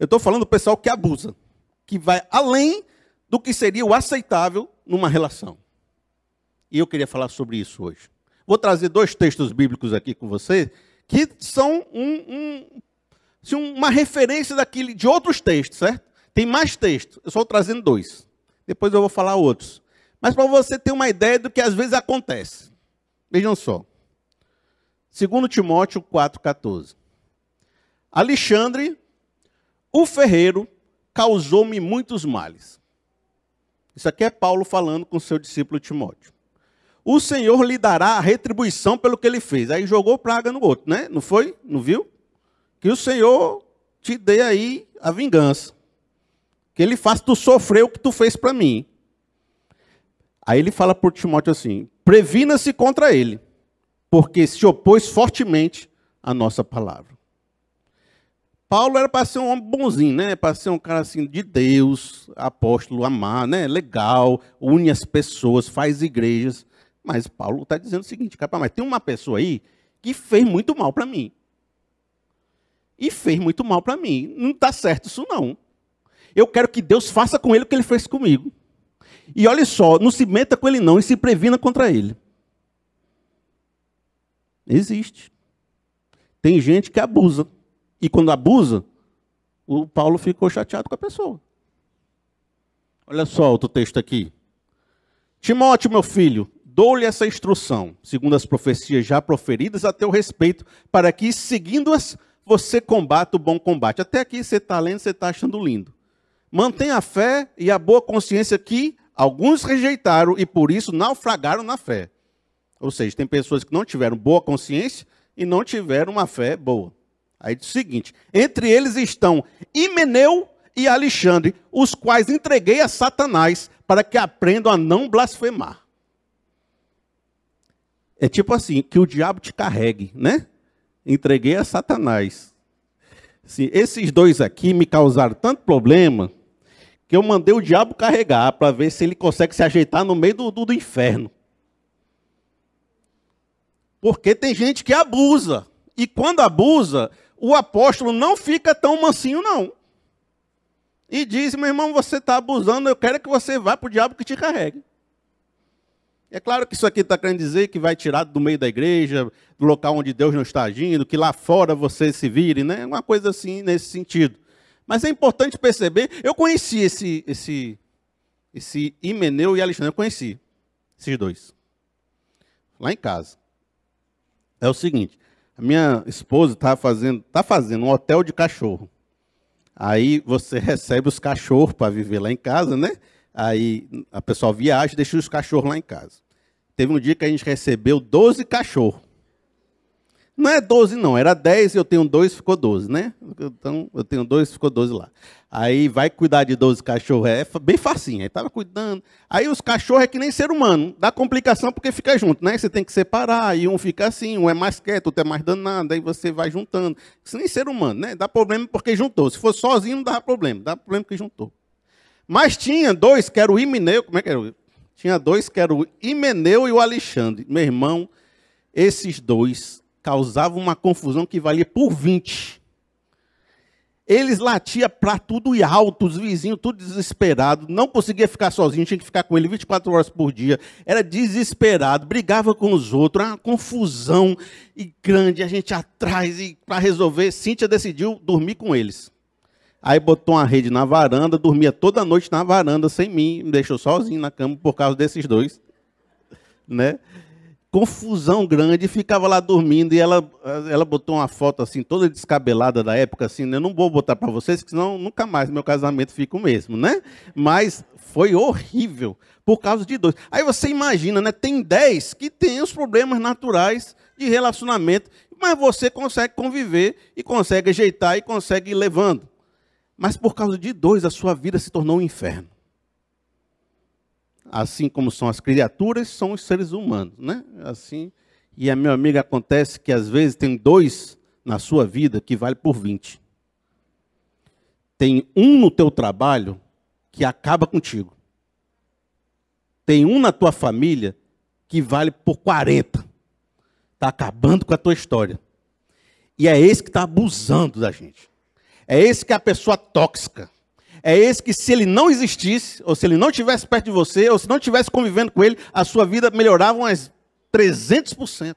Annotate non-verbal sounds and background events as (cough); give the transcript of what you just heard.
Eu estou falando do pessoal que abusa, que vai além do que seria o aceitável numa relação. E eu queria falar sobre isso hoje. Vou trazer dois textos bíblicos aqui com você, que são um, um, uma referência daquele, de outros textos, certo? Tem mais textos, eu só estou trazendo dois. Depois eu vou falar outros. Mas para você ter uma ideia do que às vezes acontece. Vejam só. 2 Timóteo 4,14. Alexandre, o ferreiro, causou-me muitos males. Isso aqui é Paulo falando com seu discípulo Timóteo. O Senhor lhe dará a retribuição pelo que ele fez. Aí jogou praga no outro, né? Não foi? Não viu? Que o Senhor te dê aí a vingança. Que ele faça tu sofrer o que tu fez para mim. Aí ele fala por Timóteo assim: previna-se contra ele, porque se opôs fortemente à nossa palavra. Paulo era para ser um homem bonzinho, né? Para ser um cara assim de Deus, apóstolo, amar, né? Legal, une as pessoas, faz igrejas. Mas Paulo está dizendo o seguinte, cara, mas tem uma pessoa aí que fez muito mal para mim. E fez muito mal para mim. Não está certo isso não. Eu quero que Deus faça com ele o que ele fez comigo. E olha só, não se meta com ele não e se previna contra ele. Existe. Tem gente que abusa. E quando abusa, o Paulo ficou chateado com a pessoa. Olha só outro texto aqui. Timóteo, meu filho, dou-lhe essa instrução, segundo as profecias já proferidas a teu respeito, para que, seguindo-as, você combata o bom combate. Até aqui você está lendo, você está achando lindo. Mantenha a fé e a boa consciência que alguns rejeitaram e por isso naufragaram na fé. Ou seja, tem pessoas que não tiveram boa consciência e não tiveram uma fé boa. Aí diz o seguinte: entre eles estão Himeneu e Alexandre, os quais entreguei a Satanás para que aprendam a não blasfemar. É tipo assim, que o diabo te carregue, né? Entreguei a Satanás. Se esses dois aqui me causaram tanto problema que eu mandei o diabo carregar para ver se ele consegue se ajeitar no meio do, do, do inferno. Porque tem gente que abusa. E quando abusa, o apóstolo não fica tão mansinho, não. E diz, meu irmão, você está abusando, eu quero que você vá para o diabo que te carregue. É claro que isso aqui está querendo dizer que vai tirar do meio da igreja, do local onde Deus não está agindo, que lá fora você se vire, né? Uma coisa assim nesse sentido. Mas é importante perceber, eu conheci esse, esse, esse Himeneu e Alexandre, eu conheci esses dois. Lá em casa. É o seguinte, a minha esposa está fazendo, tá fazendo um hotel de cachorro. Aí você (laughs) recebe os cachorros para viver lá em casa, né? Aí a pessoa viaja e deixa os cachorros lá em casa. Teve um dia que a gente recebeu 12 cachorros. Não é 12, não, era 10, eu tenho dois, ficou 12, né? Então, eu tenho dois, ficou 12 lá. Aí vai cuidar de 12 cachorros, é bem facinho. Aí estava cuidando. Aí os cachorros é que nem ser humano, dá complicação porque fica junto, né? Você tem que separar, e um fica assim, um é mais quieto, outro é mais danado, aí você vai juntando. Isso nem ser humano, né? Dá problema porque juntou. Se for sozinho, não dá problema, dá problema porque juntou. Mas tinha dois, que era o Imeneu, como é que era? Tinha dois, que era o Imeneu e o Alexandre. Meu irmão, esses dois causava uma confusão que valia por 20. Eles latiam para tudo e alto, os vizinhos tudo desesperado, não conseguia ficar sozinho, tinha que ficar com ele 24 horas por dia. Era desesperado, brigava com os outros, era uma confusão e grande, a gente atrás e para resolver, Cíntia decidiu dormir com eles. Aí botou uma rede na varanda, dormia toda noite na varanda sem mim, me deixou sozinho na cama por causa desses dois, né? Confusão grande, ficava lá dormindo e ela, ela botou uma foto assim, toda descabelada da época, assim, né? eu não vou botar para vocês, senão nunca mais meu casamento fica o mesmo, né? Mas foi horrível, por causa de dois. Aí você imagina, né? Tem dez que tem os problemas naturais de relacionamento, mas você consegue conviver e consegue ajeitar e consegue ir levando. Mas por causa de dois, a sua vida se tornou um inferno assim como são as criaturas, são os seres humanos, né? Assim, e a minha amiga acontece que às vezes tem dois na sua vida que vale por 20. Tem um no teu trabalho que acaba contigo. Tem um na tua família que vale por 40. Está acabando com a tua história. E é esse que está abusando da gente. É esse que é a pessoa tóxica. É esse que, se ele não existisse, ou se ele não estivesse perto de você, ou se não estivesse convivendo com ele, a sua vida melhorava umas 300%.